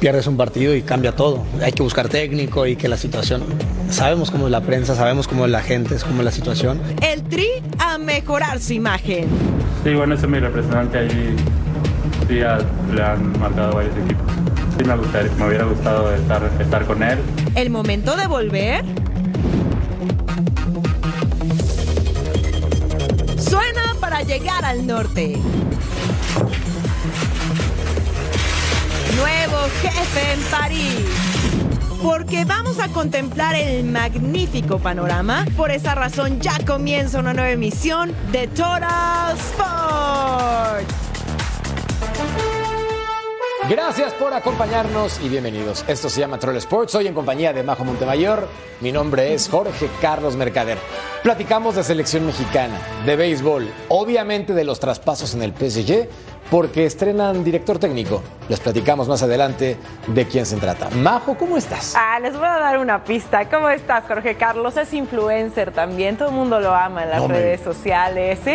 Pierdes un partido y cambia todo. Hay que buscar técnico y que la situación. Sabemos cómo es la prensa, sabemos cómo es la gente, es cómo es la situación. El Tri a mejorar su imagen. Sí, bueno, ese es mi representante ahí. Sí, a- le han marcado varios equipos. Sí, me, gustaría, me hubiera gustado estar, estar con él. El momento de volver. Suena para llegar al norte. Nuevo jefe en París. Porque vamos a contemplar el magnífico panorama. Por esa razón ya comienza una nueva emisión de Total Sports. Gracias por acompañarnos y bienvenidos. Esto se llama Troll Sports. Hoy en compañía de Majo Montemayor. Mi nombre es Jorge Carlos Mercader. Platicamos de selección mexicana, de béisbol, obviamente de los traspasos en el PSG, porque estrenan director técnico. Les platicamos más adelante de quién se trata. Majo, ¿cómo estás? Ah, les voy a dar una pista. ¿Cómo estás, Jorge Carlos? Es influencer también. Todo el mundo lo ama en las No redes sociales. Sí,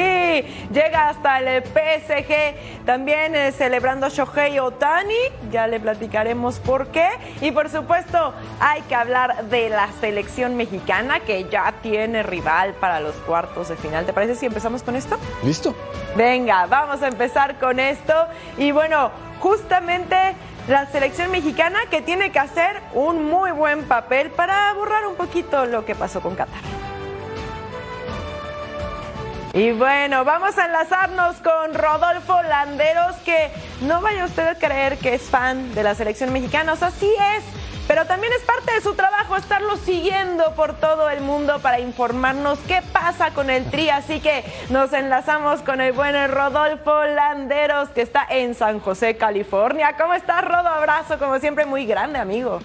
llega hasta el PSG. También eh, celebrando Shohei Otani. Ya le platicaremos por qué. Y por supuesto, hay que hablar de la selección mexicana que ya tiene rival para los cuartos de final. ¿Te parece si empezamos con esto? ¿Listo? Venga, vamos a empezar con esto. Y bueno, justamente la selección mexicana que tiene que hacer un muy buen papel para borrar un poquito lo que pasó con Qatar. Y bueno, vamos a enlazarnos con Rodolfo Landeros, que no vaya usted a creer que es fan de la selección mexicana, o sea, sí es, pero también es parte de su trabajo estarlo siguiendo por todo el mundo para informarnos qué pasa con el Tri. Así que nos enlazamos con el buen Rodolfo Landeros, que está en San José, California. ¿Cómo estás, Rodo? Abrazo, como siempre, muy grande, amigo.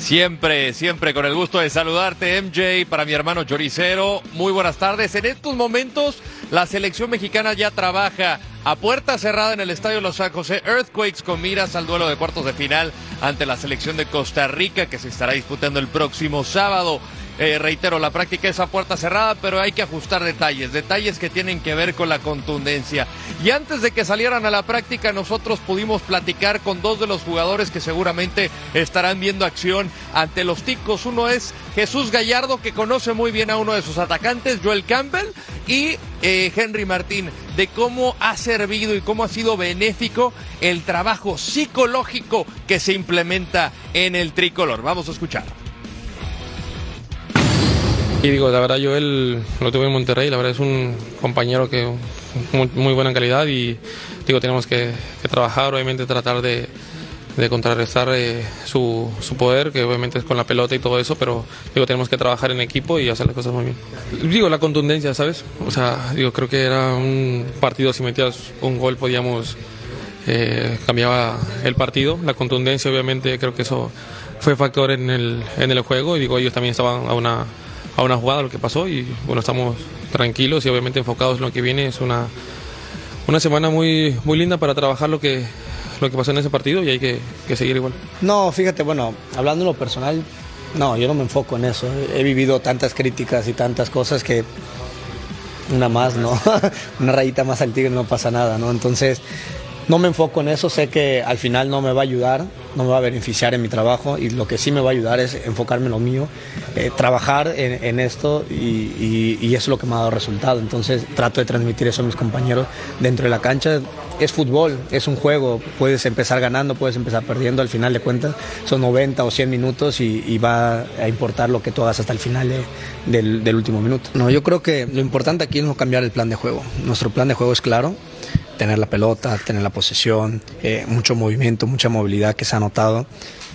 Siempre, siempre con el gusto de saludarte, MJ, para mi hermano Choricero. Muy buenas tardes. En estos momentos, la selección mexicana ya trabaja a puerta cerrada en el estadio Los San José Earthquakes con miras al duelo de cuartos de final ante la selección de Costa Rica que se estará disputando el próximo sábado. Eh, reitero, la práctica es a puerta cerrada, pero hay que ajustar detalles, detalles que tienen que ver con la contundencia. Y antes de que salieran a la práctica, nosotros pudimos platicar con dos de los jugadores que seguramente estarán viendo acción ante los ticos. Uno es Jesús Gallardo, que conoce muy bien a uno de sus atacantes, Joel Campbell, y eh, Henry Martín, de cómo ha servido y cómo ha sido benéfico el trabajo psicológico que se implementa en el tricolor. Vamos a escuchar. Y digo, la verdad, yo él lo tuve en Monterrey, la verdad es un compañero que muy, muy buena calidad y digo, tenemos que, que trabajar, obviamente tratar de, de contrarrestar eh, su, su poder, que obviamente es con la pelota y todo eso, pero digo, tenemos que trabajar en equipo y hacer las cosas muy bien. Digo, la contundencia, ¿sabes? O sea, digo, creo que era un partido, si metías un gol podíamos, eh, cambiaba el partido, la contundencia obviamente creo que eso fue factor en el, en el juego y digo, ellos también estaban a una a una jugada lo que pasó y bueno, estamos tranquilos y obviamente enfocados en lo que viene. Es una, una semana muy, muy linda para trabajar lo que, lo que pasó en ese partido y hay que, que seguir igual. No, fíjate, bueno, hablando en lo personal, no, yo no me enfoco en eso. He vivido tantas críticas y tantas cosas que una más, ¿no? una rayita más al tigre no pasa nada, ¿no? Entonces, no me enfoco en eso, sé que al final no me va a ayudar, no me va a beneficiar en mi trabajo y lo que sí me va a ayudar es enfocarme en lo mío, eh, trabajar en, esto y, eso es lo que me ha dado resultado. Entonces trato de transmitir eso a mis compañeros dentro de la cancha. Es fútbol, es un juego, puedes empezar ganando, puedes empezar perdiendo, al final de cuentas son 90 o 100 minutos y, va a importar lo que tú hagas hasta el final del último minuto. No, yo creo que lo importante aquí es no cambiar el plan de juego. Nuestro plan de juego es claro, tener la pelota, tener la posesión, eh, mucho movimiento, mucha movilidad que se ha notado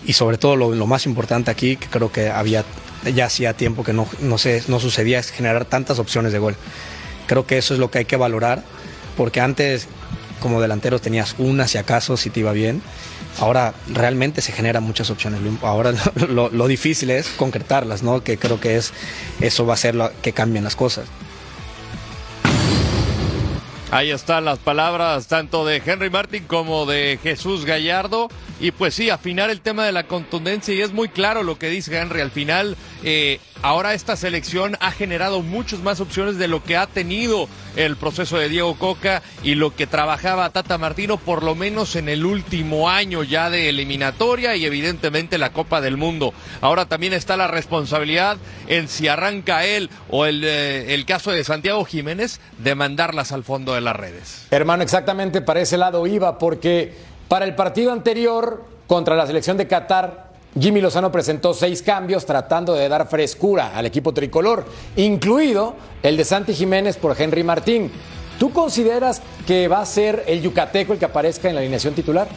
y sobre todo lo, más importante aquí, que creo que había ya hacía tiempo que no, no, no sucedía, es generar tantas opciones de gol. Creo que eso es lo que hay que valorar, porque antes como delantero tenías una si acaso, si te iba bien. Ahora realmente se generan muchas opciones. Ahora lo, lo, difícil es concretarlas, ¿no? Que creo que es eso va a ser lo que cambien las cosas. Ahí están las palabras tanto de Henry Martin como de Jesús Gallardo. Y pues sí, afinar el tema de la contundencia y es muy claro lo que dice Henry. Al final, eh, ahora esta selección ha generado muchas más opciones de lo que ha tenido el proceso de Diego Coca y lo que trabajaba Tata Martino, por lo menos en el último año ya de eliminatoria y evidentemente la Copa del Mundo. Ahora también está la responsabilidad en si arranca él o el, eh, caso de Santiago Jiménez de mandarlas al fondo de las redes. Hermano, exactamente para ese lado iba, porque para el partido anterior contra la selección de Qatar, Jimmy Lozano presentó seis cambios tratando de dar frescura al equipo tricolor, incluido el de Santi Jiménez por Henry Martín. ¿Tú consideras que va a ser el yucateco el que aparezca en la alineación titular?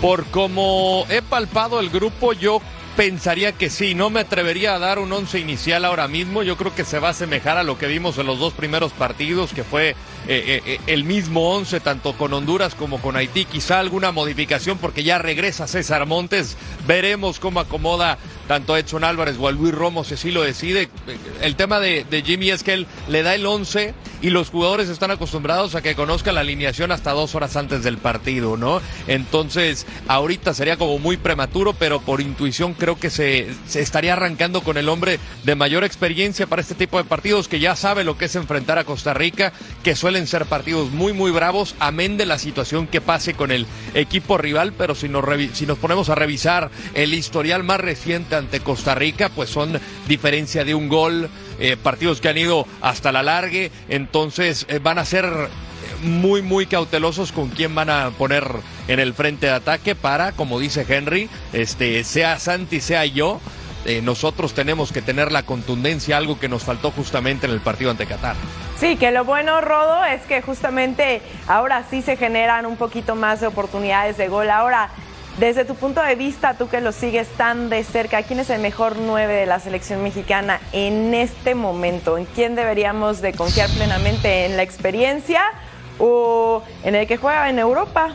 Por como he palpado el grupo, yo pensaría que sí. No me atrevería a dar un once inicial ahora mismo. Yo creo que se va a asemejar a lo que vimos en los dos primeros partidos, que fue eh, eh, el mismo once, tanto con Honduras como con Haití. Quizá alguna modificación porque ya regresa César Montes. Veremos cómo acomoda tanto Edson Álvarez o a Luis Romo si así lo decide. El tema de, Jimmy es que él le da el 11 y los jugadores están acostumbrados a que conozca la alineación hasta dos horas antes del partido, ¿no? Entonces, ahorita sería como muy prematuro, pero por intuición creo que se, se estaría arrancando con el hombre de mayor experiencia para este tipo de partidos, que ya sabe lo que es enfrentar a Costa Rica, que suelen ser partidos muy, muy bravos, amén de la situación que pase con el equipo rival, pero si nos, si nos ponemos a revisar el historial más reciente ante Costa Rica, pues son diferencia de un gol, eh, partidos que han ido hasta la largue, entonces eh, van a ser muy, muy cautelosos con quién van a poner en el frente de ataque para, como dice Henry, este, sea Santi, sea yo, eh, nosotros tenemos que tener la contundencia, algo que nos faltó justamente en el partido ante Qatar. Sí, que lo bueno, Rodo, es que justamente ahora sí se generan un poquito más de oportunidades de gol. Ahora, desde tu punto de vista, tú que lo sigues tan de cerca, ¿quién es el mejor nueve de la selección mexicana en este momento? ¿En quién deberíamos de confiar plenamente? ¿En la experiencia o en el que juega en Europa?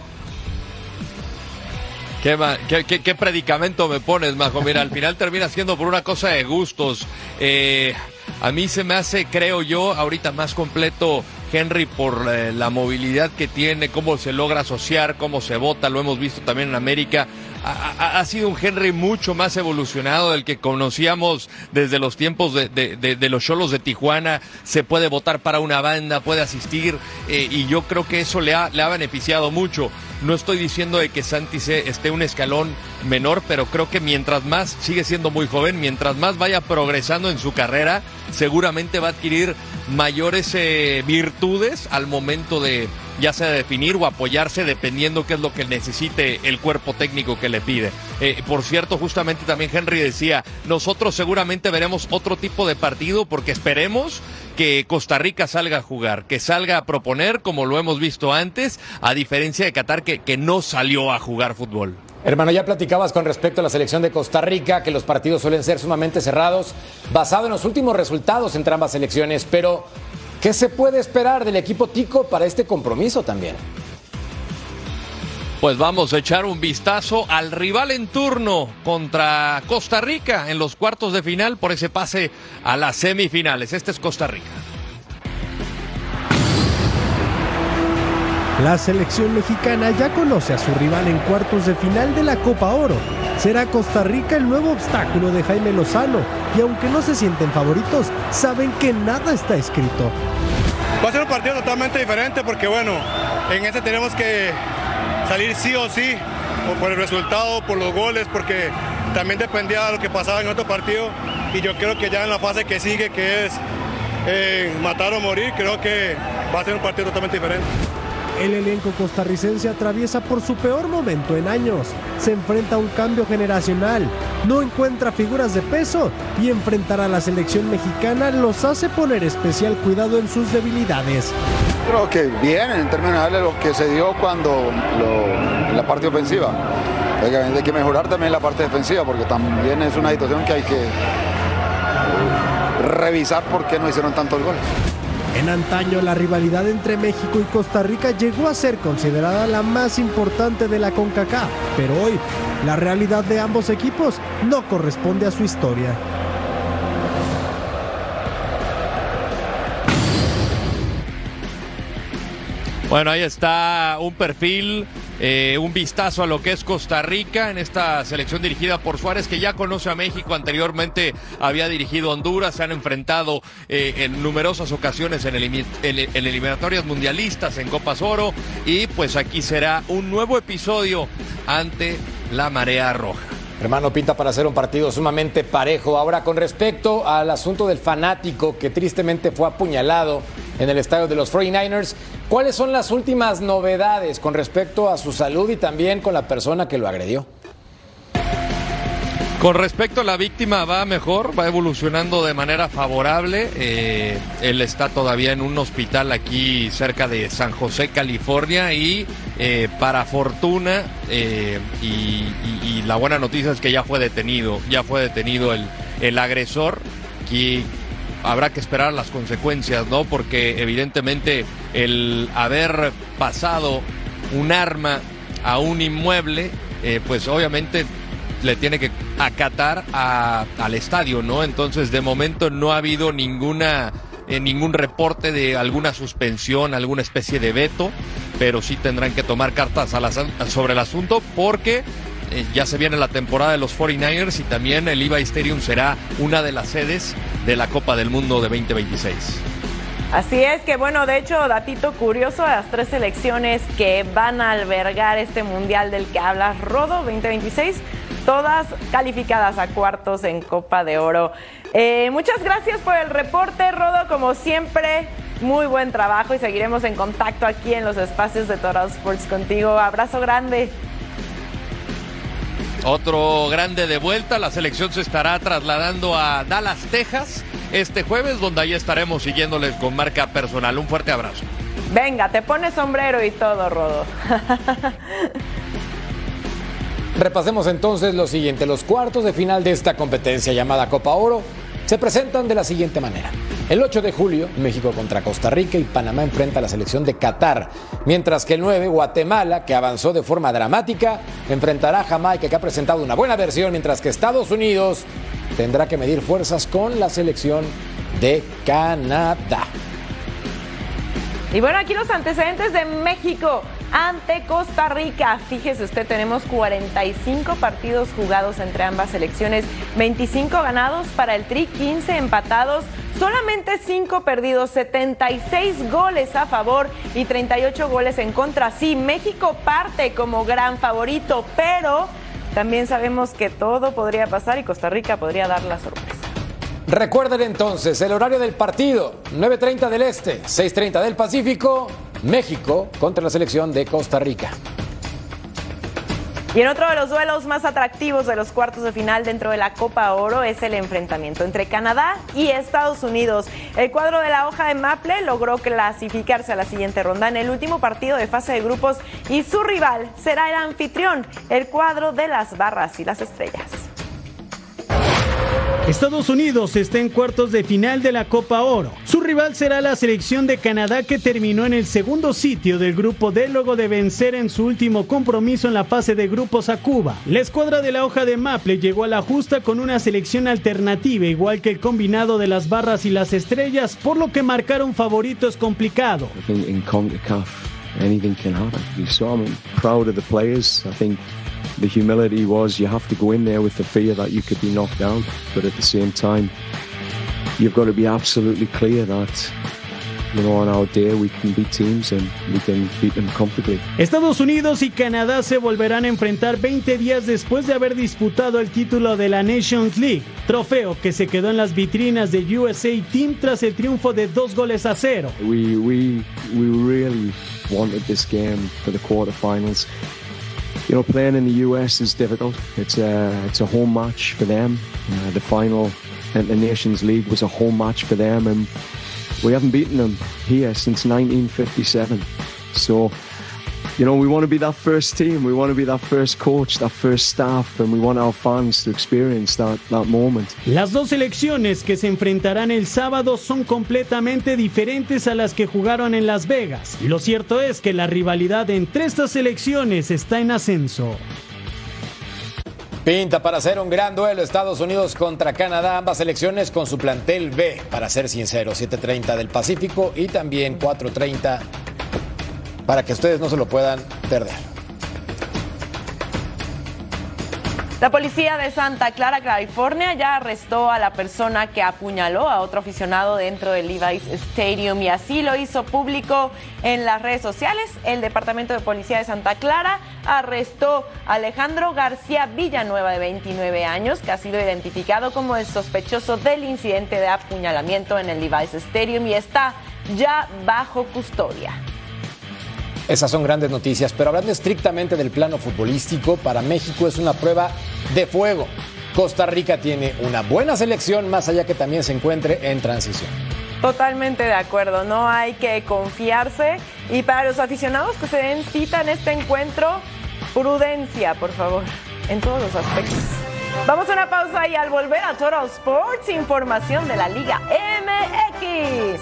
¿Qué, predicamento me pones, Majo? Mira, al final termina siendo por una cosa de gustos. Eh, a mí se me hace, creo yo, ahorita más completo Henry por eh, la movilidad que tiene, cómo se logra asociar, cómo se vota, lo hemos visto también en América. Ha, sido un Henry mucho más evolucionado del que conocíamos desde los tiempos de, los cholos de Tijuana. Se puede votar para una banda, puede asistir eh, y yo creo que eso le ha, beneficiado mucho. No estoy diciendo de que Santi esté un escalón menor, pero creo que mientras más sigue siendo muy joven, mientras más vaya progresando en su carrera, seguramente va a adquirir mayores eh, virtudes al momento de ya sea definir o apoyarse dependiendo qué es lo que necesite el cuerpo técnico que le pide. Eh, por cierto, justamente también Henry decía, nosotros seguramente veremos otro tipo de partido porque esperemos que Costa Rica salga a jugar, que salga a proponer como lo hemos visto antes, a diferencia de Qatar que, que no salió a jugar fútbol. Hermano, ya platicabas con respecto a la selección de Costa Rica, que los partidos suelen ser sumamente cerrados, basado en los últimos resultados entre ambas selecciones, pero ¿qué se puede esperar del equipo Tico para este compromiso también? Pues vamos a echar un vistazo al rival en turno contra Costa Rica en los cuartos de final por ese pase a las semifinales. Este es Costa Rica. La selección mexicana ya conoce a su rival en cuartos de final de la Copa Oro. Será Costa Rica el nuevo obstáculo de Jaime Lozano y aunque no se sienten favoritos, saben que nada está escrito. Va a ser un partido totalmente diferente porque bueno, en este tenemos que salir sí o sí, por el resultado, por los goles, porque también dependía de lo que pasaba en otro partido. Y yo creo que ya en la fase que sigue, que es eh, matar o morir, creo que va a ser un partido totalmente diferente. El elenco costarricense atraviesa por su peor momento en años. Se enfrenta a un cambio generacional, no encuentra figuras de peso y enfrentar a la selección mexicana los hace poner especial cuidado en sus debilidades. Creo que bien en términos de lo que se dio cuando la parte ofensiva. Hay que mejorar también la parte defensiva porque también es una situación que hay que revisar por qué no hicieron tantos goles. En antaño, la rivalidad entre México y Costa Rica llegó a ser considerada la más importante de la CONCACAF, pero hoy la realidad de ambos equipos no corresponde a su historia. Bueno, ahí está un perfil, eh, un vistazo a lo que es Costa Rica en esta selección dirigida por Suárez, que ya conoce a México, anteriormente había dirigido Honduras, se han enfrentado eh, en numerosas ocasiones en, en, en, eliminatorias mundialistas, en Copas Oro, y pues aquí será un nuevo episodio ante la Marea Roja. Hermano, pinta para hacer un partido sumamente parejo. Ahora, con respecto al asunto del fanático que tristemente fue apuñalado en el estadio de los 49ers, ¿cuáles son las últimas novedades con respecto a su salud y también con la persona que lo agredió? Con respecto a la víctima va mejor, va evolucionando de manera favorable. Eh, él está todavía en un hospital aquí cerca de San José, California y eh, para fortuna eh, y, la buena noticia es que ya fue detenido, ya fue detenido el, el agresor que habrá que esperar las consecuencias, ¿no? Porque evidentemente el haber pasado un arma a un inmueble, pues obviamente le tiene que acatar al estadio, ¿no? Entonces, de momento no ha habido ninguna eh, ningún reporte de alguna suspensión, alguna especie de veto, pero sí tendrán que tomar cartas sobre el asunto porque eh, ya se viene la temporada de los 49ers y también el Levi Stadium será una de las sedes de la Copa del Mundo de 2026. Así es que bueno, de hecho, datito curioso, las tres selecciones que van a albergar este mundial del que hablas, Rodo 2026, todas calificadas a cuartos en Copa de Oro. Eh, muchas gracias por el reporte, Rodo, como siempre. Muy buen trabajo y seguiremos en contacto aquí en los espacios de Total Sports contigo. Abrazo grande. Otro grande de vuelta, la selección se estará trasladando a Dallas, Texas, este jueves, donde ahí estaremos siguiéndoles con marca personal. Un fuerte abrazo. Venga, te pones sombrero y todo, Rodo. Repasemos entonces lo siguiente. Los cuartos de final de esta competencia llamada Copa Oro se presentan de la siguiente manera. El 8 de julio, México contra Costa Rica y Panamá enfrenta a la selección de Qatar, mientras que el 9, Guatemala, que avanzó de forma dramática, enfrentará a Jamaica, que ha presentado una buena versión, mientras que Estados Unidos tendrá que medir fuerzas con la selección de Canadá. Y bueno, aquí los antecedentes de México ante Costa Rica. Fíjese usted, tenemos 45 partidos jugados entre ambas selecciones, 25 ganados para el Tri, 15 empatados, solamente 5 perdidos, 76 goles a favor y 38 goles en contra. Sí, México parte como gran favorito, pero también sabemos que todo podría pasar y Costa Rica podría dar la sorpresa. Recuerden entonces el horario del partido, 9.30 del Este, 6.30 del Pacífico, México contra la selección de Costa Rica. Y en otro de los duelos más atractivos de los cuartos de final dentro de la Copa Oro es el enfrentamiento entre Canadá y Estados Unidos. El cuadro de la hoja de Maple logró clasificarse a la siguiente ronda en el último partido de fase de grupos y su rival será el anfitrión, el cuadro de las barras y las estrellas. Estados Unidos está en cuartos de final de la Copa Oro. Su rival será la selección de Canadá que terminó en el segundo sitio del grupo D luego de vencer en su último compromiso en la fase de grupos a Cuba. La escuadra de la hoja de Maple llegó a la justa con una selección alternativa igual que el combinado de las barras y las estrellas, por lo que marcar un favorito es complicado. The humility was you have to go in there with the fear that you could be knocked down, but at the same time, you've got to be absolutely clear that you know, on our day we can beat teams and we can beat them comfortably. Estados Unidos y Canadá se volverán a enfrentar 20 días después de haber disputado el título de la Nations League, trofeo que se quedó en las vitrinas de USA Team tras el triunfo de dos goles a cero. We we we really wanted this game for the quarterfinals. You know, playing in the US is difficult. It's a it's a home match for them. Uh, the final at the Nations League was a home match for them, and we haven't beaten them here since 1957. So, you know, we want to be that first team. We want to be that first coach, that first staff, and we want our fans to experience that, that moment. Las dos selecciones que se enfrentarán el sábado son completamente diferentes a las que jugaron en Las Vegas. Lo cierto es que la rivalidad entre estas selecciones está en ascenso. Pinta para hacer un gran duelo Estados Unidos contra Canadá, ambas selecciones con su plantel B, para ser sincero, 7.30 del Pacífico y también 4.30 para que ustedes no se lo puedan perder. La policía de Santa Clara, California, ya arrestó a la persona que apuñaló a otro aficionado dentro del Levi's Stadium y así lo hizo público en las redes sociales. El Departamento de Policía de Santa Clara arrestó a Alejandro García Villanueva, de 29 años, que ha sido identificado como el sospechoso del incidente de apuñalamiento en el Levi's Stadium y está ya bajo custodia. Esas son grandes noticias, pero hablando estrictamente del plano futbolístico, para México es una prueba de fuego. Costa Rica tiene una buena selección, más allá que también se encuentre en transición. Totalmente de acuerdo, no hay que confiarse. Y para los aficionados que se den cita en este encuentro, prudencia, por favor, en todos los aspectos. Vamos a una pausa y al volver a Total Sports, información de la Liga MX.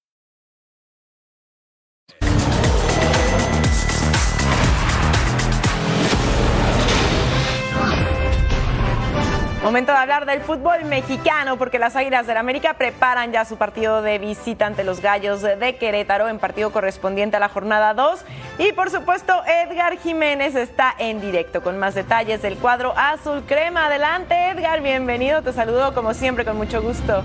Momento de hablar del fútbol mexicano porque las Águilas del América preparan ya su partido de visita ante los Gallos de Querétaro en partido correspondiente a la jornada 2 y por supuesto Edgar Jiménez está en directo con más detalles del cuadro azul crema. Adelante Edgar, bienvenido, te saludo como siempre con mucho gusto.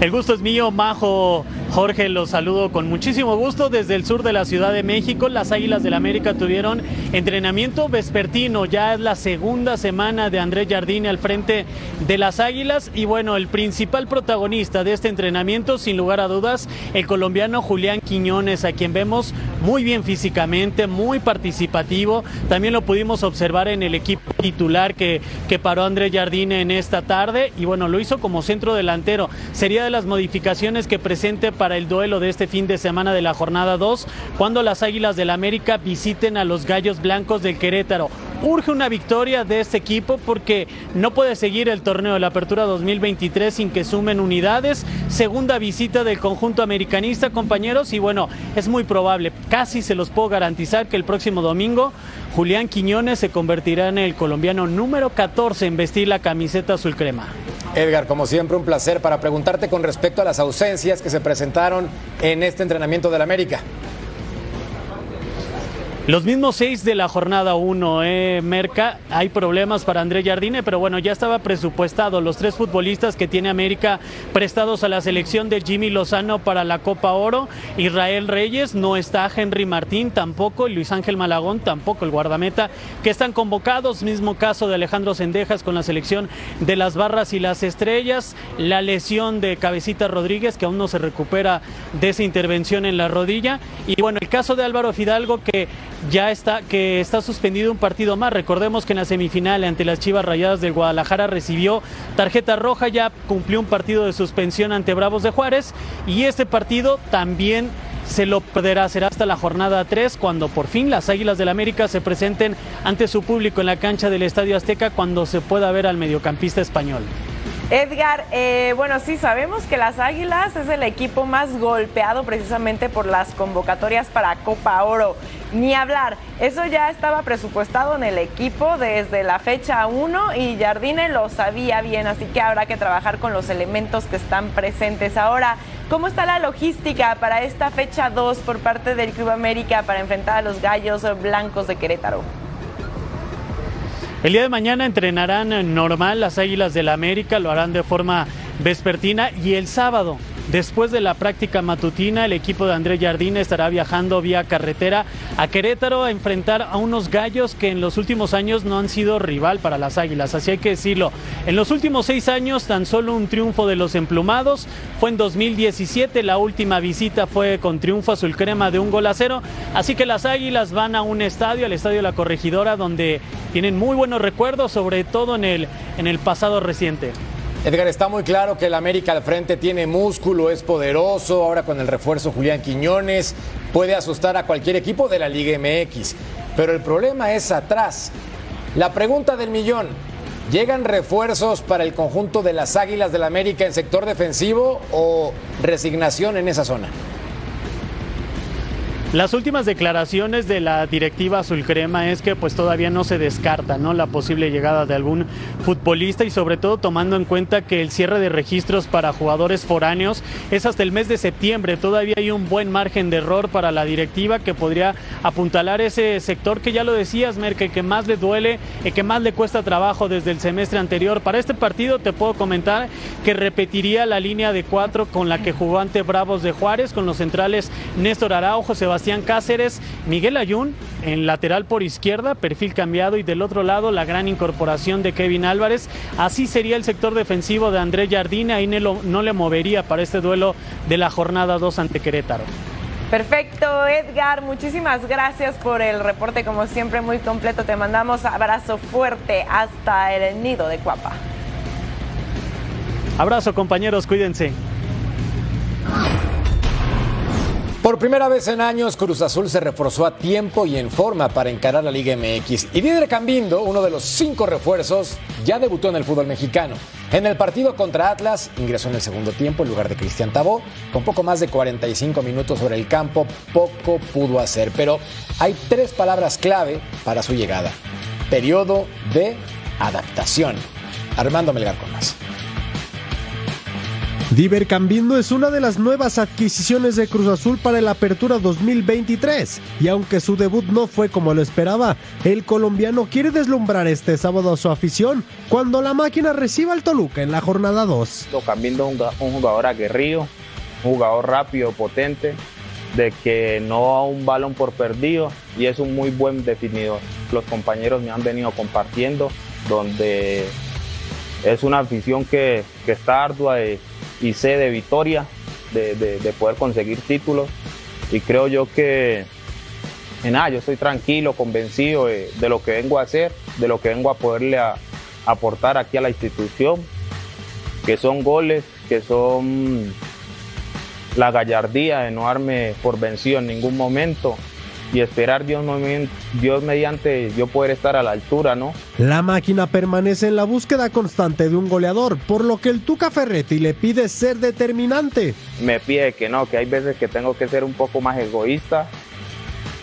El gusto es mío, Majo. Jorge, los saludo con muchísimo gusto desde el sur de la Ciudad de México. Las Águilas del América tuvieron entrenamiento vespertino. Ya es la segunda semana de Andrés Jardine al frente de las Águilas. Y bueno, el principal protagonista de este entrenamiento, sin lugar a dudas, el colombiano Julián Quiñones, a quien vemos muy bien físicamente, muy participativo. También lo pudimos observar en el equipo titular que, que paró Andrés Jardine en esta tarde. Y bueno, lo hizo como centro delantero. Sería de las modificaciones que presente para el duelo de este fin de semana de la jornada 2, cuando las Águilas del América visiten a los Gallos Blancos del Querétaro. Urge una victoria de este equipo porque no puede seguir el torneo de la Apertura 2023 sin que sumen unidades. Segunda visita del conjunto americanista, compañeros, y bueno, es muy probable, casi se los puedo garantizar que el próximo domingo Julián Quiñones se convertirá en el colombiano número 14 en vestir la camiseta azul crema. Edgar, como siempre, un placer para preguntarte con respecto a las ausencias que se presentaron en este entrenamiento del América. Los mismos seis de la jornada 1, eh, Merca. Hay problemas para André Jardine, pero bueno, ya estaba presupuestado. Los tres futbolistas que tiene América prestados a la selección de Jimmy Lozano para la Copa Oro. Israel Reyes, no está Henry Martín tampoco, y Luis Ángel Malagón tampoco, el guardameta, que están convocados. Mismo caso de Alejandro Sendejas con la selección de las Barras y las Estrellas. La lesión de Cabecita Rodríguez, que aún no se recupera de esa intervención en la rodilla. Y bueno, el caso de Álvaro Fidalgo, que ya está, que está suspendido un partido más. Recordemos que en la semifinal ante las Chivas Rayadas del Guadalajara recibió tarjeta roja, ya cumplió un partido de suspensión ante Bravos de Juárez y este partido también se lo perderá. Será hasta la jornada 3 cuando por fin las Águilas del América se presenten ante su público en la cancha del Estadio Azteca cuando se pueda ver al mediocampista español. Edgar, eh, bueno, sí sabemos que las Águilas es el equipo más golpeado precisamente por las convocatorias para Copa Oro. Ni hablar, eso ya estaba presupuestado en el equipo desde la fecha 1 y Jardine lo sabía bien, así que habrá que trabajar con los elementos que están presentes. Ahora, ¿cómo está la logística para esta fecha 2 por parte del Club América para enfrentar a los Gallos Blancos de Querétaro? El día de mañana entrenarán normal las Águilas del la América, lo harán de forma vespertina y el sábado Después de la práctica matutina, el equipo de André Jardine estará viajando vía carretera a Querétaro a enfrentar a unos gallos que en los últimos años no han sido rival para las Águilas, así hay que decirlo. En los últimos seis años, tan solo un triunfo de los emplumados fue en 2017, la última visita fue con triunfo azul crema de un gol a cero, así que las Águilas van a un estadio, al Estadio La Corregidora, donde tienen muy buenos recuerdos, sobre todo en el, en el pasado reciente. Edgar, está muy claro que el América al frente tiene músculo, es poderoso, ahora con el refuerzo Julián Quiñones, puede asustar a cualquier equipo de la Liga MX. Pero el problema es atrás. La pregunta del millón, ¿llegan refuerzos para el conjunto de las Águilas del América en sector defensivo o resignación en esa zona? Las últimas declaraciones de la directiva azul crema es que pues todavía no se descarta ¿no? la posible llegada de algún futbolista y sobre todo tomando en cuenta que el cierre de registros para jugadores foráneos es hasta el mes de septiembre. Todavía hay un buen margen de error para la directiva que podría apuntalar ese sector que ya lo decías, Merkel, que más le duele y que más le cuesta trabajo desde el semestre anterior. Para este partido te puedo comentar que repetiría la línea de cuatro con la que jugó ante Bravos de Juárez, con los centrales Néstor Araujo, Sebastián Cáceres, Miguel Ayun en lateral por izquierda, perfil cambiado y del otro lado la gran incorporación de Kevin Álvarez. Así sería el sector defensivo de André Jardine, ahí no, le movería para este duelo de la jornada 2 ante Querétaro. Perfecto, Edgar, muchísimas gracias por el reporte, como siempre muy completo. Te mandamos abrazo fuerte hasta el nido de Cuapa. Abrazo compañeros, cuídense. Por primera vez en años, Cruz Azul se reforzó a tiempo y en forma para encarar la Liga MX. Y Didier Cambindo, uno de los cinco refuerzos, ya debutó en el fútbol mexicano. En el partido contra Atlas, ingresó en el segundo tiempo en lugar de Cristian Tabó. Con poco más de 45 minutos sobre el campo, poco pudo hacer. Pero hay tres palabras clave para su llegada. Periodo de adaptación. Armando Melgar con más. Diver Cambindo es una de las nuevas adquisiciones de Cruz Azul para la Apertura 2023 y aunque su debut no fue como lo esperaba, el colombiano quiere deslumbrar este sábado a su afición cuando la máquina reciba al Toluca en la jornada 2. Cambindo es un jugador aguerrido, un jugador rápido, potente, de que no a un balón por perdido y es un muy buen definidor. Los compañeros me han venido compartiendo donde es una afición que, que está ardua de y sé de victoria, de, poder conseguir títulos. Y creo yo que, en nada, yo estoy tranquilo, convencido de, lo que vengo a hacer, de lo que vengo a poderle aportar aquí a la institución, que son goles, que son la gallardía de no darme por vencido en ningún momento, y esperar Dios, Dios mediante yo poder estar a la altura, ¿no? La máquina permanece en la búsqueda constante de un goleador, por lo que el Tuca Ferretti le pide ser determinante. Me pide que no, que hay veces que tengo que ser un poco más egoísta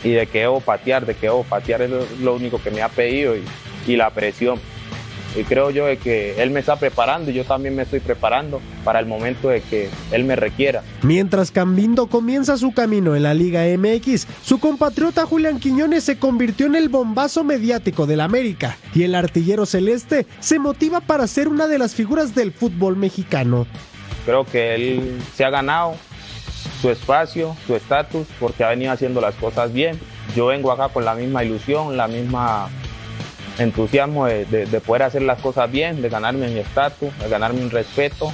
y de que debo patear, de que debo patear es lo único que me ha pedido y, y la presión y creo yo de que él me está preparando y yo también me estoy preparando para el momento de que él me requiera. Mientras Cambindo comienza su camino en la Liga MX, su compatriota Julián Quiñones se convirtió en el bombazo mediático del América y el artillero celeste se motiva para ser una de las figuras del fútbol mexicano. Creo que él se ha ganado su espacio, su estatus, porque ha venido haciendo las cosas bien. Yo vengo acá con la misma ilusión, la misma entusiasmo de, poder hacer las cosas bien, de ganarme mi estatus, de ganarme un respeto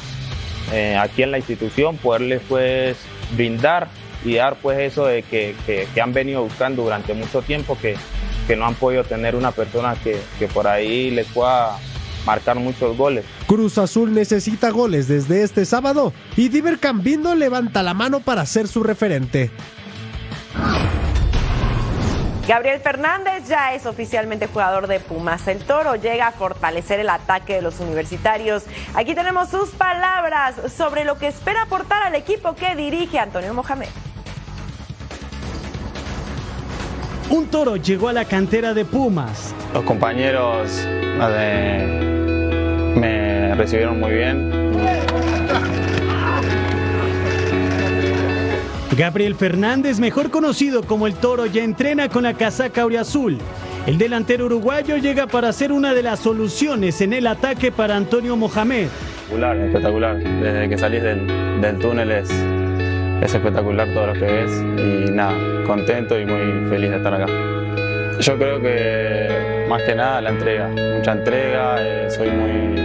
eh, aquí en la institución, poderles pues brindar y dar pues eso de que, han venido buscando durante mucho tiempo, que, que no han podido tener una persona que, que por ahí les pueda marcar muchos goles. Cruz Azul necesita goles desde este sábado y Diver Cambindo levanta la mano para ser su referente. Gabriel Fernández ya es oficialmente jugador de Pumas. El Toro llega a fortalecer el ataque de los universitarios. Aquí tenemos sus palabras sobre lo que espera aportar al equipo que dirige Antonio Mohamed. Un toro llegó a la cantera de Pumas. Los compañeros eh, me recibieron muy bien. Gabriel Fernández, mejor conocido como el Toro, ya entrena con la casaca Azul. El delantero uruguayo llega para ser una de las soluciones en el ataque para Antonio Mohamed. Espectacular, espectacular. Desde que salís del, túnel es, es espectacular todo lo que ves y nada, contento y muy feliz de estar acá. Yo creo que más que nada la entrega, mucha entrega, eh, soy muy,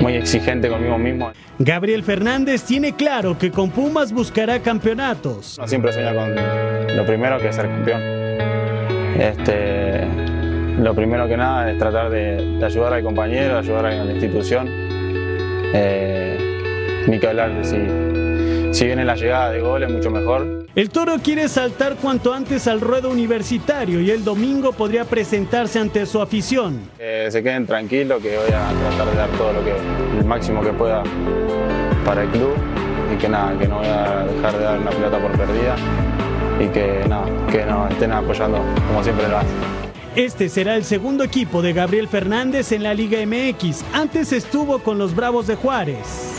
muy exigente conmigo mismo. Gabriel Fernández tiene claro que con Pumas buscará campeonatos. Siempre sueña con lo primero que es ser campeón. Este, lo primero que nada es tratar de, de ayudar al compañero, ayudar a la institución. Eh, ni que hablar de si, si viene la llegada de goles, mucho mejor. El toro quiere saltar cuanto antes al ruedo universitario y el domingo podría presentarse ante su afición. Que se queden tranquilos, que voy a tratar de dar todo lo que, el máximo que pueda para el club y que nada, que no voy a dejar de dar una pelota por perdida y que nada, que nos estén apoyando como siempre lo hacen. Este será el segundo equipo de Gabriel Fernández en la Liga MX. Antes estuvo con los Bravos de Juárez.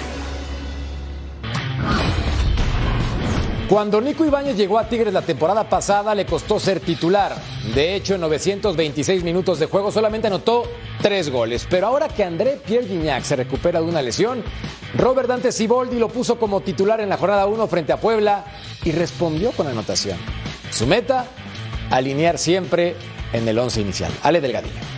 Cuando Nico Ibáñez llegó a Tigres la temporada pasada le costó ser titular. De hecho, en 926 minutos de juego solamente anotó tres goles. Pero ahora que André Pierre Gignac se recupera de una lesión, Robert Dante Siboldi lo puso como titular en la jornada 1 frente a Puebla y respondió con anotación. Su meta, alinear siempre en el 11 inicial. Ale Delgadillo.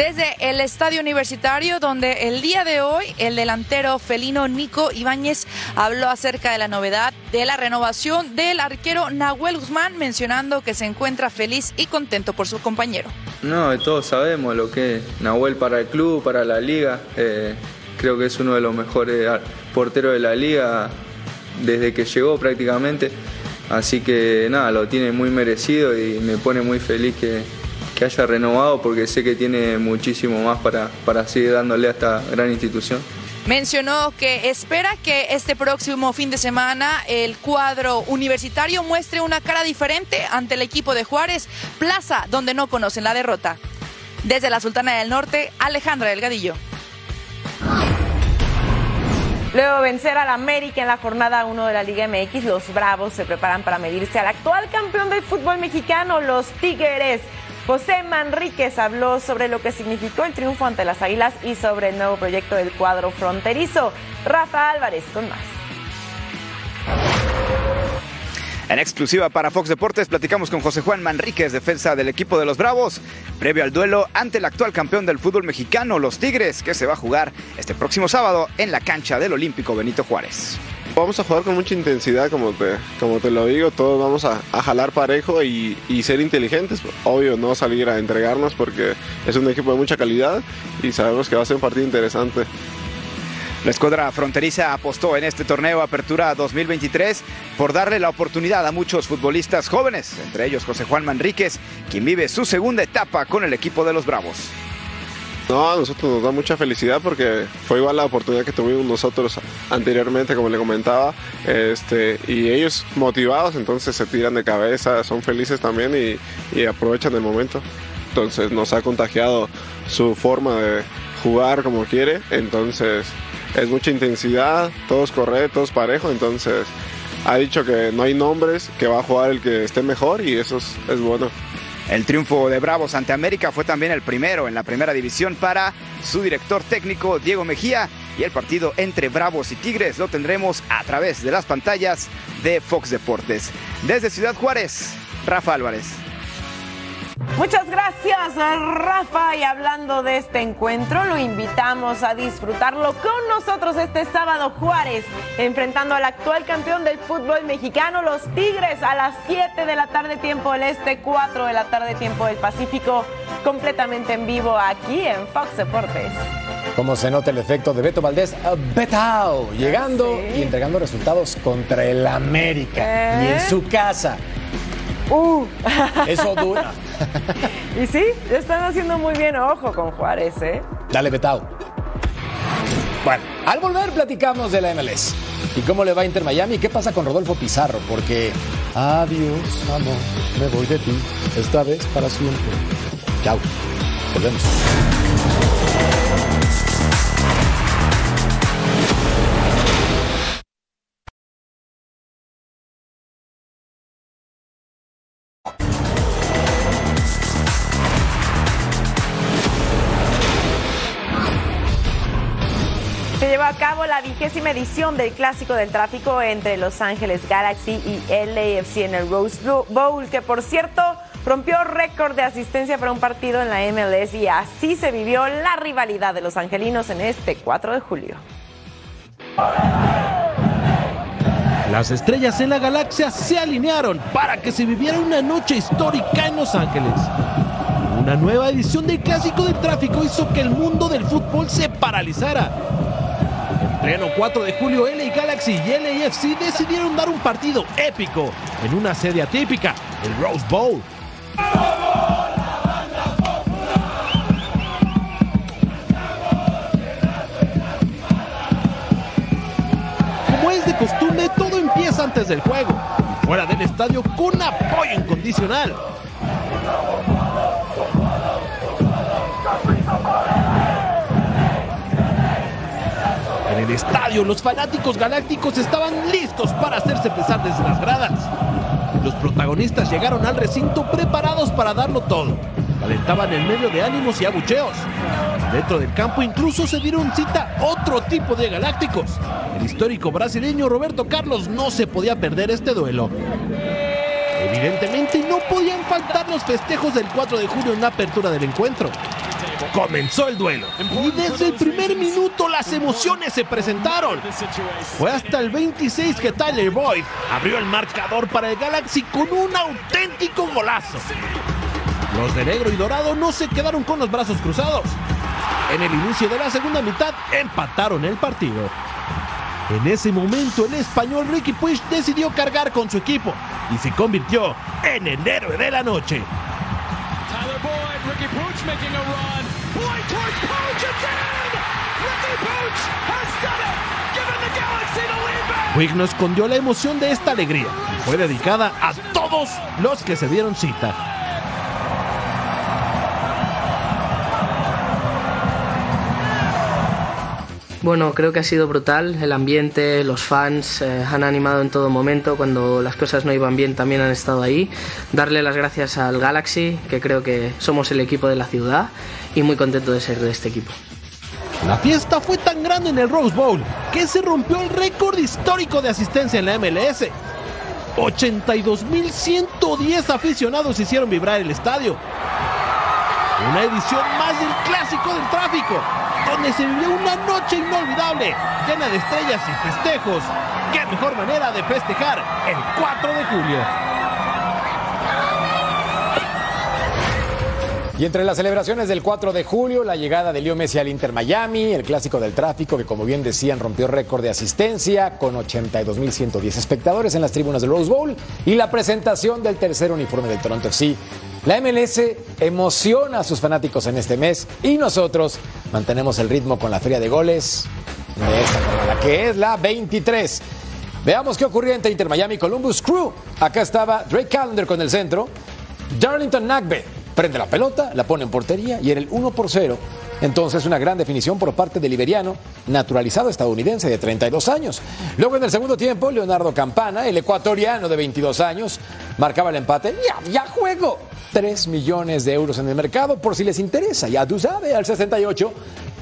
Desde el estadio universitario, donde el día de hoy el delantero felino Nico Ibáñez habló acerca de la novedad de la renovación del arquero Nahuel Guzmán, mencionando que se encuentra feliz y contento por su compañero. No, todos sabemos lo que es Nahuel para el club, para la liga. Eh, creo que es uno de los mejores porteros de la liga desde que llegó prácticamente. Así que nada, lo tiene muy merecido y me pone muy feliz que, que haya renovado porque sé que tiene muchísimo más para, para seguir dándole a esta gran institución. Mencionó que espera que este próximo fin de semana el cuadro universitario muestre una cara diferente ante el equipo de Juárez, plaza donde no conocen la derrota. Desde la Sultana del Norte, Alejandra Delgadillo. Luego de vencer al América en la jornada 1 de la Liga MX, los Bravos se preparan para medirse al actual campeón del fútbol mexicano, los Tigres. José Manríquez habló sobre lo que significó el triunfo ante las Águilas y sobre el nuevo proyecto del cuadro fronterizo. Rafa Álvarez con más. En exclusiva para Fox Deportes platicamos con José Juan Manríquez, defensa del equipo de los Bravos, previo al duelo ante el actual campeón del fútbol mexicano, los Tigres, que se va a jugar este próximo sábado en la cancha del Olímpico Benito Juárez. Vamos a jugar con mucha intensidad, como te, como te lo digo, todos vamos a, a jalar parejo y, y, ser inteligentes. Obvio, no salir a entregarnos porque es un equipo de mucha calidad y sabemos que va a ser un partido interesante. La escuadra fronteriza apostó en este torneo Apertura 2023 por darle la oportunidad a muchos futbolistas jóvenes, entre ellos José Juan Manríquez, quien vive su segunda etapa con el equipo de los Bravos. No, a nosotros nos da mucha felicidad porque fue igual la oportunidad que tuvimos nosotros anteriormente, como le comentaba, este, y ellos motivados, entonces se tiran de cabeza, son felices también y, aprovechan el momento. Entonces nos ha contagiado su forma de jugar como quiere, entonces es mucha intensidad, todos correctos, todos parejos, entonces ha dicho que no hay nombres, que va a jugar el que esté mejor y eso es, es bueno. El triunfo de Bravos ante América fue también el primero en la primera división para su director técnico Diego Mejía y el partido entre Bravos y Tigres lo tendremos a través de las pantallas de Fox Deportes. Desde Ciudad Juárez, Rafa Álvarez. Muchas gracias, Rafa. Y hablando de este encuentro, lo invitamos a disfrutarlo con nosotros este sábado Juárez, enfrentando al actual campeón del fútbol mexicano, los Tigres, a las 7 de la tarde tiempo del Este, 4 de la tarde tiempo del Pacífico, completamente en vivo aquí en Fox Deportes. Como se nota el efecto de Beto Valdés, Betao, llegando y entregando resultados contra el América y en ¿Eh? su casa. Uh. Eso dura. y sí, están haciendo muy bien, ojo con Juárez, ¿eh? Dale, Betao. Bueno, al volver platicamos de la MLS. ¿Y cómo le va Inter Miami? ¿Qué pasa con Rodolfo Pizarro? Porque adiós, amor, me voy de ti, esta vez para siempre. Chao, volvemos. La vigésima edición del Clásico del Tráfico entre Los Ángeles Galaxy y LAFC en el Rose Bowl, que por cierto rompió récord de asistencia para un partido en la MLS y así se vivió la rivalidad de los angelinos en este 4 de julio. Las estrellas en la galaxia se alinearon para que se viviera una noche histórica en Los Ángeles. Una nueva edición del Clásico del Tráfico hizo que el mundo del fútbol se paralizara. En pleno 4 de julio, LA Galaxy y LAFC decidieron dar un partido épico en una sede atípica, el Rose Bowl. Como es de costumbre, todo empieza antes del juego, fuera del estadio con apoyo incondicional. El estadio, los fanáticos galácticos estaban listos para hacerse pesar desde las gradas. Los protagonistas llegaron al recinto preparados para darlo todo. Calentaban en medio de ánimos y abucheos. Dentro del campo incluso se dieron cita otro tipo de galácticos. El histórico brasileño Roberto Carlos no se podía perder este duelo. Evidentemente no podían faltar los festejos del 4 de julio en la apertura del encuentro. Comenzó el duelo y desde el primer minuto las emociones se presentaron. Fue hasta el 26 que Tyler Boyd abrió el marcador para el Galaxy con un auténtico golazo. Los de negro y dorado no se quedaron con los brazos cruzados. En el inicio de la segunda mitad empataron el partido. En ese momento el español Ricky Puig decidió cargar con su equipo y se convirtió en el héroe de la noche. Tyler Boyd, Ricky Pooch making a run. Boyd towards Pooch, it's in! Ricky Pooch has done it! Giving the Galaxy the lead back! Puig no escondió la emoción de esta alegría fue dedicada a todos los que se dieron cita. Bueno, creo que ha sido brutal. El ambiente, los fans eh, han animado en todo momento. Cuando las cosas no iban bien también han estado ahí. Darle las gracias al Galaxy, que creo que somos el equipo de la ciudad y muy contento de ser de este equipo. La fiesta fue tan grande en el Rose Bowl que se rompió el récord histórico de asistencia en la MLS. 82.110 aficionados hicieron vibrar el estadio. Una edición más del clásico del tráfico, donde se vivió una noche inolvidable, llena de estrellas y festejos. ¡Qué mejor manera de festejar el 4 de julio! Y entre las celebraciones del 4 de julio, la llegada de Leo Messi al Inter Miami, el clásico del tráfico que como bien decían rompió récord de asistencia con 82.110 espectadores en las tribunas del Rose Bowl y la presentación del tercer uniforme del Toronto FC. La MLS emociona a sus fanáticos en este mes y nosotros mantenemos el ritmo con la feria de goles de esta jornada, que es la 23. Veamos qué ocurrió entre Inter Miami y Columbus Crew. Acá estaba Drake Callender con el centro, Darlington Nagbe prende la pelota, la pone en portería y en el 1 por 0. Entonces una gran definición por parte del iberiano, naturalizado estadounidense de 32 años. Luego en el segundo tiempo, Leonardo Campana, el ecuatoriano de 22 años, marcaba el empate. Ya, ya juego. 3 millones de euros en el mercado por si les interesa. Ya tú sabes, al 68.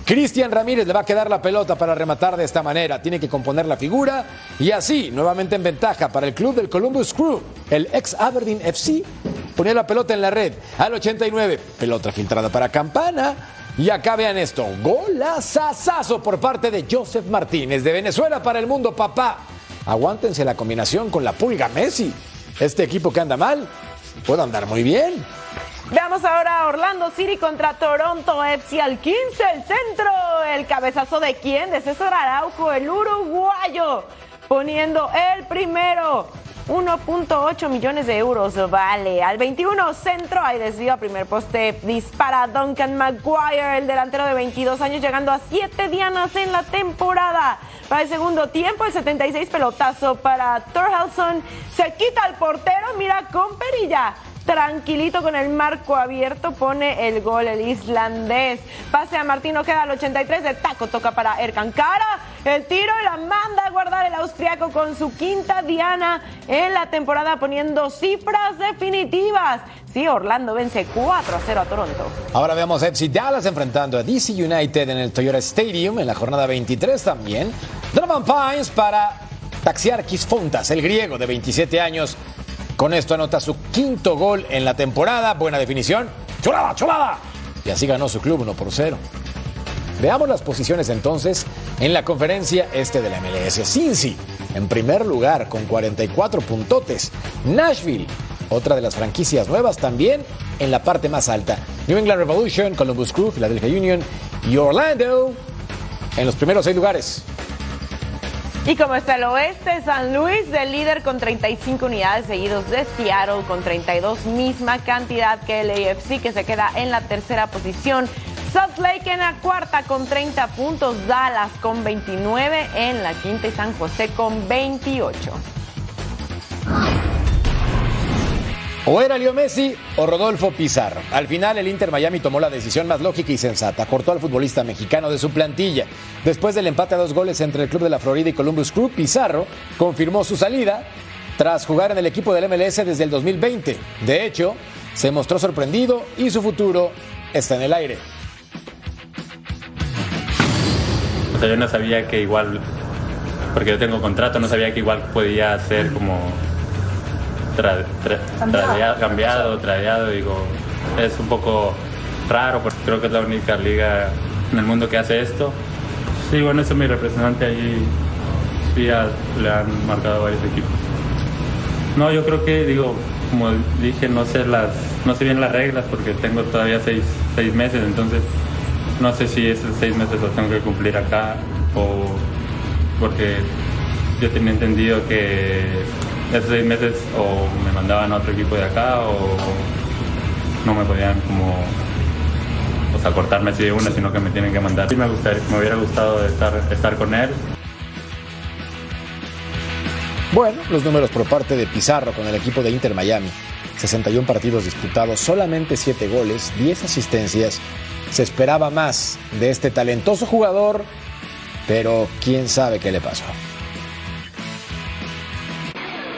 Cristian Ramírez le va a quedar la pelota para rematar de esta manera. Tiene que componer la figura y así, nuevamente en ventaja para el club del Columbus Crew, el ex Aberdeen FC ponía la pelota en la red. Al 89, pelota filtrada para Campana. Y acá vean esto, golazazazo por parte de Joseph Martínez de Venezuela para el mundo, papá. Aguántense la combinación con la pulga Messi. Este equipo que anda mal puede andar muy bien. Veamos ahora a Orlando City contra Toronto FC al 15, el centro. El cabezazo de quién? De César Araujo, el uruguayo, poniendo el primero. 1.8 millones de euros vale. Al 21 centro hay desvío primer poste. Dispara Duncan Maguire, el delantero de 22 años, llegando a 7 dianas en la temporada. Para el segundo tiempo, el 76 pelotazo para Thorhalson. Se quita al portero, mira con perilla tranquilito con el marco abierto, pone el gol el islandés. Pase a Martino, queda al 83 de taco, toca para Erkan Cara. El tiro y la manda a guardar el austriaco con su quinta diana en la temporada, poniendo cifras definitivas. Sí, Orlando vence 4 a 0 a Toronto. Ahora vemos a FC Dallas enfrentando a DC United en el Toyota Stadium en la jornada 23 también. Donovan Pines para Taxiarkis Fontas, el griego de 27 años. Con esto anota su quinto gol en la temporada. Buena definición. ¡Chulada, chulada! Y así ganó su club 1 por 0. Veamos las posiciones entonces en la conferencia este de la MLS. Cincy, en primer lugar con 44 puntotes. Nashville, otra de las franquicias nuevas también en la parte más alta. New England Revolution, Columbus Crew, Philadelphia Union y Orlando en los primeros seis lugares. Y como está el oeste, San Luis del líder con 35 unidades seguidos de Seattle con 32, misma cantidad que el AFC que se queda en la tercera posición. Salt Lake en la cuarta con 30 puntos, Dallas con 29 en la quinta y San José con 28. O era Leo Messi o Rodolfo Pizarro. Al final el Inter Miami tomó la decisión más lógica y sensata. Cortó al futbolista mexicano de su plantilla. Después del empate a dos goles entre el club de la Florida y Columbus Crew, Pizarro confirmó su salida tras jugar en el equipo del MLS desde el 2020. De hecho, se mostró sorprendido y su futuro está en el aire. O sea, yo no sabía que igual, porque yo tengo contrato, no sabía que igual podía ser como tra- tra- tradea- cambiado, tradeado, digo, es un poco raro porque creo que es la única liga en el mundo que hace esto. Sí, bueno, eso es mi representante allí, sí ya le han marcado varios equipos. No, yo creo que, digo, como dije, no sé las, no sé bien las reglas porque tengo todavía seis, seis meses, entonces no sé si esos seis meses los tengo que cumplir acá o porque yo tenía entendido que esos seis meses o me mandaban a otro equipo de acá o no me podían como o sea, cortarme así de una, sino que me tienen que mandar. Sí me, gustaría, me hubiera gustado estar, estar con él. Bueno, los números por parte de Pizarro con el equipo de Inter Miami. 61 partidos disputados, solamente 7 goles, 10 asistencias. Se esperaba más de este talentoso jugador, pero quién sabe qué le pasó.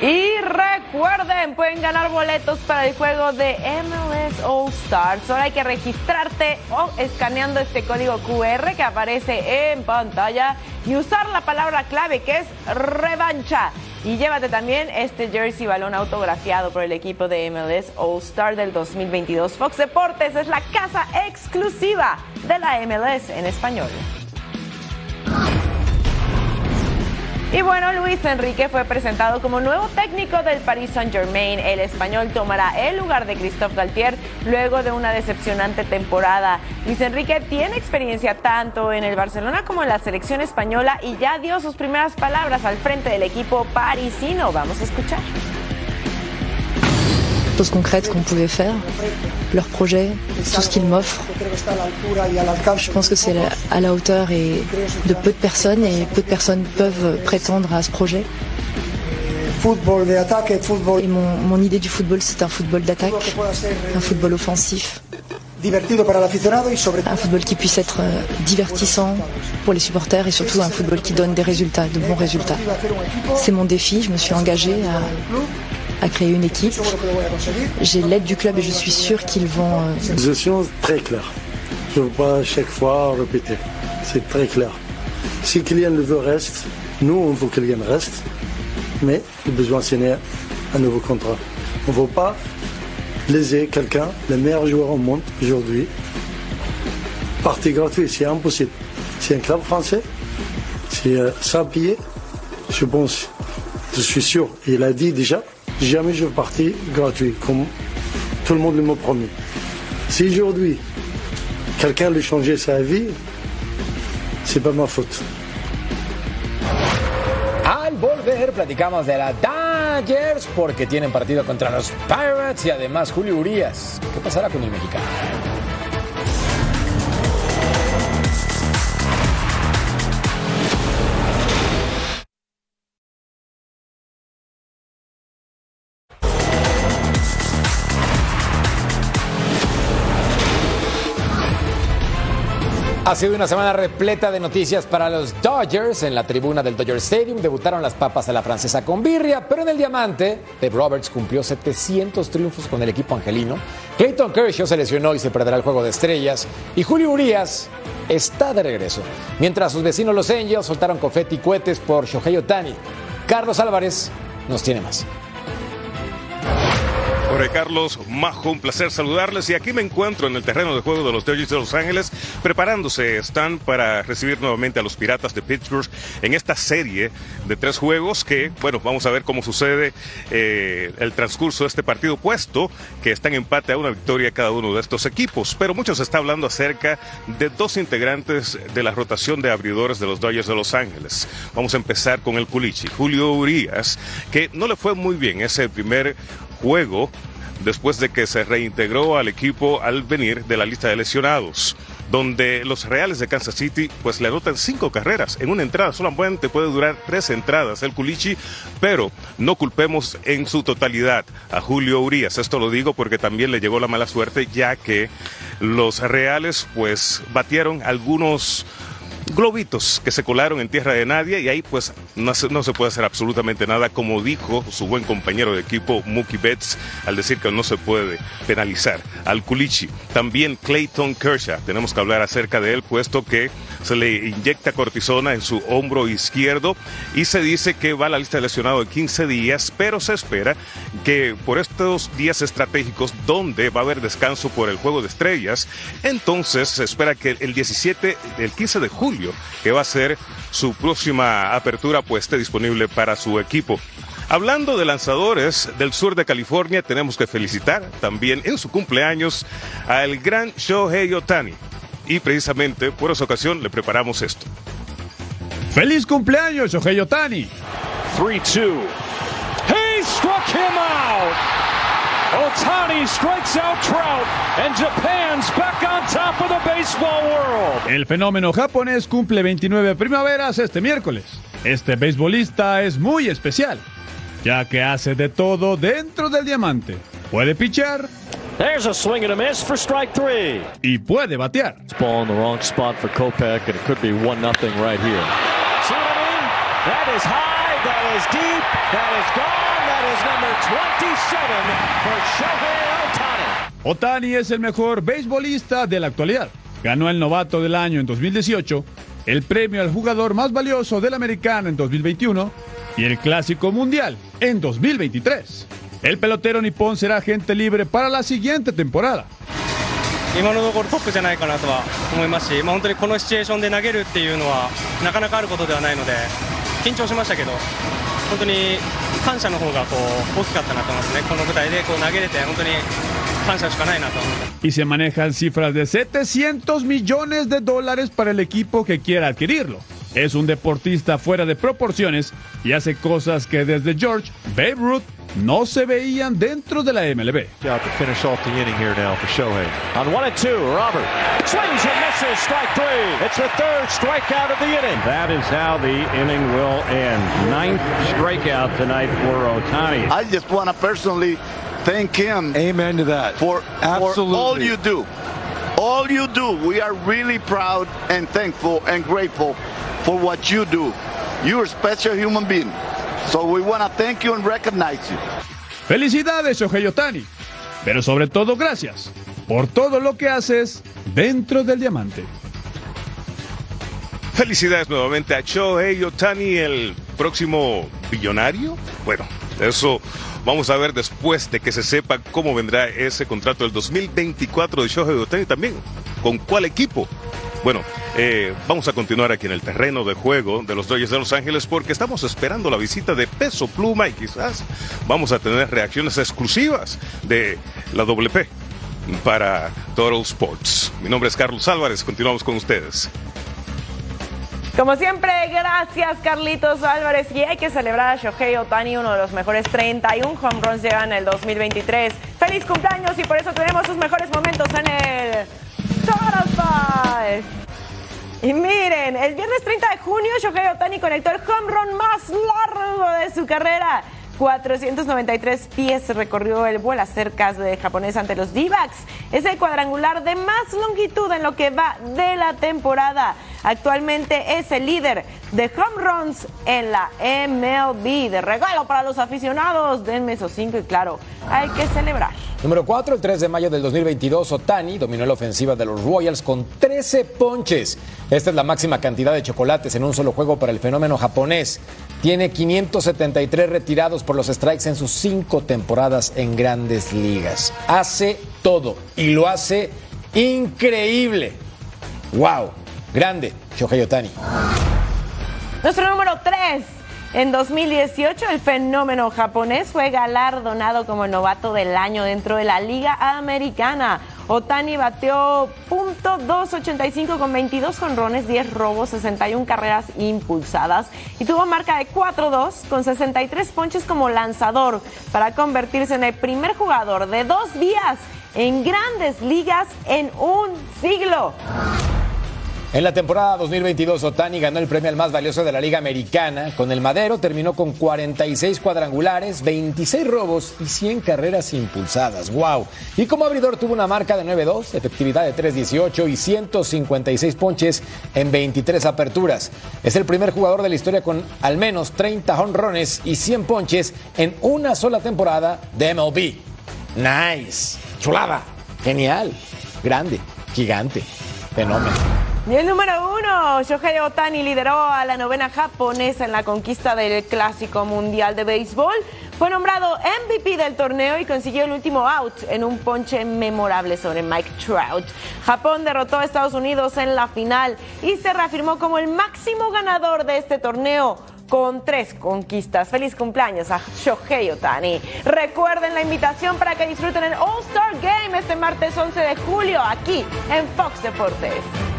Y recuerden, pueden ganar boletos para el juego de MLS All Stars. Solo hay que registrarte o escaneando este código QR que aparece en pantalla y usar la palabra clave que es revancha. Y llévate también este jersey balón autografiado por el equipo de MLS All Star del 2022. Fox Deportes es la casa exclusiva de la MLS en español. Y bueno, Luis Enrique fue presentado como nuevo técnico del Paris Saint-Germain. El español tomará el lugar de Christophe Galtier luego de una decepcionante temporada. Luis Enrique tiene experiencia tanto en el Barcelona como en la selección española y ya dio sus primeras palabras al frente del equipo parisino. Vamos a escuchar. Choses concrètes qu'on pouvait faire, leur projet, tout ce qu'ils m'offrent. Je pense que c'est à la hauteur et de peu de personnes et peu de personnes peuvent prétendre à ce projet. Et mon, mon idée du football, c'est un football d'attaque, un football offensif. Un football qui puisse être euh, divertissant pour les supporters et surtout un football qui donne des résultats, de bons résultats. C'est mon défi, je me suis engagée à, à créer une équipe. J'ai l'aide du club et je suis sûre qu'ils vont... euh, Position très claire. Je ne veux pas à chaque fois répéter. C'est très clair. Si Kylian le veut, reste. Nous, on veut que Kylian reste. Mais le besoin de signer un nouveau contrat. On ne veut pas léser quelqu'un, le meilleur joueur au monde aujourd'hui. Partie gratuite, c'est impossible. C'est un club français, c'est euh, sans payer. Je pense, je suis sûr, il a dit déjà, jamais je vais partir gratuit, comme tout le monde m'a promis. Si aujourd'hui, quelqu'un lui changer sa vie, c'est pas ma faute. Al volver platicamos de la Dodgers porque tienen partido contra los Pirates y además Julio Urias. ¿Qué pasará con el mexicano? Ha sido una semana repleta de noticias para los Dodgers. En la tribuna del Dodger Stadium debutaron las papas a la francesa con birria, pero en el diamante, Dave Roberts cumplió 700 triunfos con el equipo angelino. Clayton Kershaw se lesionó y se perderá el juego de estrellas. Y Julio Urias está de regreso. Mientras sus vecinos los Angels soltaron confeti y cohetes por Shohei Otani. Carlos Álvarez nos tiene más. Jorge Carlos Majo, un placer saludarles. Y aquí me encuentro en el terreno de juego de los Dodgers de Los Ángeles preparándose están para recibir nuevamente a los Piratas de Pittsburgh en esta serie de tres juegos que, bueno, vamos a ver cómo sucede eh, el transcurso de este partido puesto que está en empate a una victoria cada uno de estos equipos, pero mucho se está hablando acerca de dos integrantes de la rotación de abridores de los Dodgers de Los Ángeles. Vamos a empezar con el Culichi, Julio Urias, que no le fue muy bien. Ese primer juego después de que se reintegró al equipo al venir de la lista de lesionados donde los Reales de Kansas City pues le anotan cinco carreras. En una entrada, solamente puede durar tres entradas el Culichi, pero no culpemos en su totalidad a Julio Urias, esto lo digo porque también le llegó la mala suerte ya que los Reales pues batieron algunos globitos que se colaron en tierra de nadie y ahí pues no se, no se puede hacer absolutamente nada como dijo su buen compañero de equipo Mookie Betts al decir que no se puede penalizar al Culichi. También Clayton Kershaw, tenemos que hablar acerca de él puesto que se le inyecta cortisona en su hombro izquierdo y se dice que va a la lista de lesionado de 15 días, pero se espera que por estos días estratégicos donde va a haber descanso por el juego de estrellas, entonces se espera que el 17, el 15 de julio, que va a ser su próxima apertura, pues esté disponible para su equipo. Hablando de lanzadores del sur de California, tenemos que felicitar también en su cumpleaños al gran Shohei Otani. Y precisamente por esa ocasión le preparamos esto. ¡Feliz cumpleaños, Shohei Otani! 3-2. He struck him out. Otani strikes out Trout, and Japan's back on top of the baseball world. El fenómeno japonés cumple 29 primaveras este miércoles. Este beisbolista es muy especial, ya que hace de todo dentro del diamante. Puede pichar There's a swing and a miss for strike three. y puede batear. Ball in the wrong spot for Kopech, and it could be 1 nothing right here. See what I mean? That is high, that is deep, that is gone, that is number 27 for Shohei Otani. Otani es el mejor beisbolista de la actualidad. Ganó el novato del año en 2018, el premio al jugador más valioso del americano en 2021 y el clásico mundial en 2023. El pelotero nipón será agente libre para la siguiente temporada. 今のところトップじゃないかなとは思いますし、まあ、本当にこのシチュエーションで投げるっていうのはなかなかあることではないので緊張しましたけど本当に 感謝の方がこう大きかったなと思いますねこの舞台でこう投げれて本当に感謝しかないなと思います Y se manejan cifras de 700 millones de dólares para el equipo que quiera adquirirlo. Es un deportista fuera de proporciones y hace cosas que desde George Babe Ruth no se veían dentro de la MLB. To finish off the inning here now for Shohei. On one and two, Robert swings and misses, strike three. It's the third strikeout of the inning. That is how the inning will end. Ninth strikeout tonight for Otani. I just want to personally thank him. Amen to that. For, Absolutely. for all you do. All you do. We are really proud and thankful and grateful for what you do. You're a special human being. So we want to thank you and recognize you. Felicidades, Shohei Otani. Pero sobre todo, gracias por todo lo que haces dentro del diamante. Felicidades nuevamente a Shohei Otani, el próximo billonario. Bueno, eso Vamos a ver después de que se sepa cómo vendrá ese contrato del 2024 de Shohei Otani también. ¿Con cuál equipo? Bueno, eh, vamos a continuar aquí en el terreno de juego de los Dodgers de Los Ángeles porque estamos esperando la visita de Peso Pluma y quizás vamos a tener reacciones exclusivas de la WP para Total Sports. Mi nombre es Carlos Álvarez, continuamos con ustedes. Como siempre, gracias Carlitos Álvarez. Y hay que celebrar a Shohei Otani, uno de los mejores 31 home runs llegan el 2023. ¡Feliz cumpleaños! Y por eso tenemos sus mejores momentos en el Total. Y miren, el viernes 30 de junio, Shohei Otani conectó el home run más largo de su carrera. 493 pies recorrió el vuelo cercas de japonés ante los D-backs. Es el cuadrangular de más longitud en lo que va de la temporada. Actualmente es el líder de home runs en la MLB. De regalo para los aficionados, denme esos cinco y claro, hay que celebrar. Número 4, el 3 de mayo del 2022, Otani dominó la ofensiva de los Royals con 13 ponches. Esta es la máxima cantidad de chocolates en un solo juego para el fenómeno japonés. Tiene 573 retirados por los strikes en sus cinco temporadas en grandes ligas. Hace todo y lo hace increíble. ¡Wow! Grande, Shohei Otani. Nuestro número 3. En 2018, el fenómeno japonés fue galardonado como novato del año dentro de la Liga Americana. Otani bateó .285 con 22 jonrones, 10 robos, 61 carreras impulsadas y tuvo marca de 4-2 con 63 ponches como lanzador para convertirse en el primer jugador de dos días en grandes ligas en un siglo. En la temporada 2022, Otani ganó el premio al más valioso de la Liga Americana. Con el Madero terminó con 46 cuadrangulares, 26 robos y 100 carreras impulsadas. ¡Wow! Y como abridor tuvo una marca de 9-2, efectividad de 3-18 y 156 ponches en 23 aperturas. Es el primer jugador de la historia con al menos 30 honrones y 100 ponches en una sola temporada de MLB. ¡Nice! ¡Chulada! ¡Genial! Grande, gigante, fenómeno. Y el número uno, Shohei Otani lideró a la novena japonesa en la conquista del Clásico Mundial de Béisbol. Fue nombrado MVP del torneo y consiguió el último out en un ponche memorable sobre Mike Trout. Japón derrotó a Estados Unidos en la final y se reafirmó como el máximo ganador de este torneo con tres conquistas. Feliz cumpleaños a Shohei Otani. Recuerden la invitación para que disfruten el All-Star Game este martes 11 de julio aquí en Fox Deportes.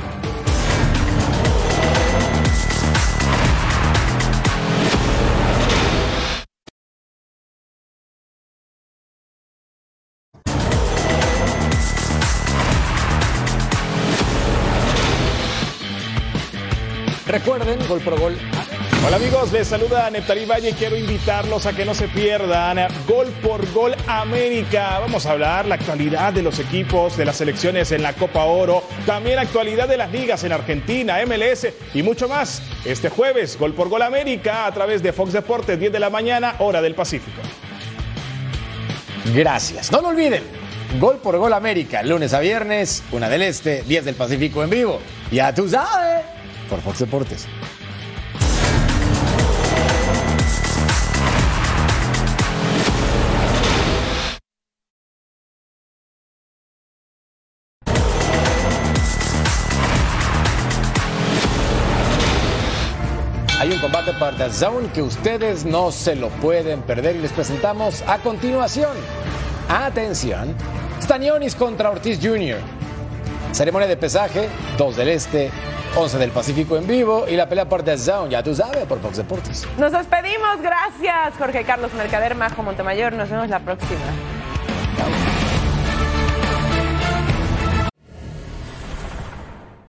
Recuerden, gol por gol. Hola amigos, les saluda Neptarí Valle y quiero invitarlos a que no se pierdan Gol por Gol América. Vamos a hablar la actualidad de los equipos, de las selecciones en la Copa Oro, también la actualidad de las ligas en Argentina, MLS y mucho más. Este jueves, Gol por Gol América a través de Fox Deportes, 10 de la mañana, hora del Pacífico. Gracias. No lo olviden. Gol por Gol América, lunes a viernes, una del Este, 10 del Pacífico en vivo. Ya tú sabes, por Fox Deportes. Hay un combate para The Zone que ustedes no se lo pueden perder y les presentamos a continuación. Atención, Stanionis contra Ortiz Jr. Ceremonia de pesaje, 2 del Este, 11 del Pacífico en vivo y la pelea por The Zone, ya tú sabes, por Fox Deportes. Nos despedimos, gracias Jorge Carlos Mercader, Majo Montemayor, nos vemos la próxima.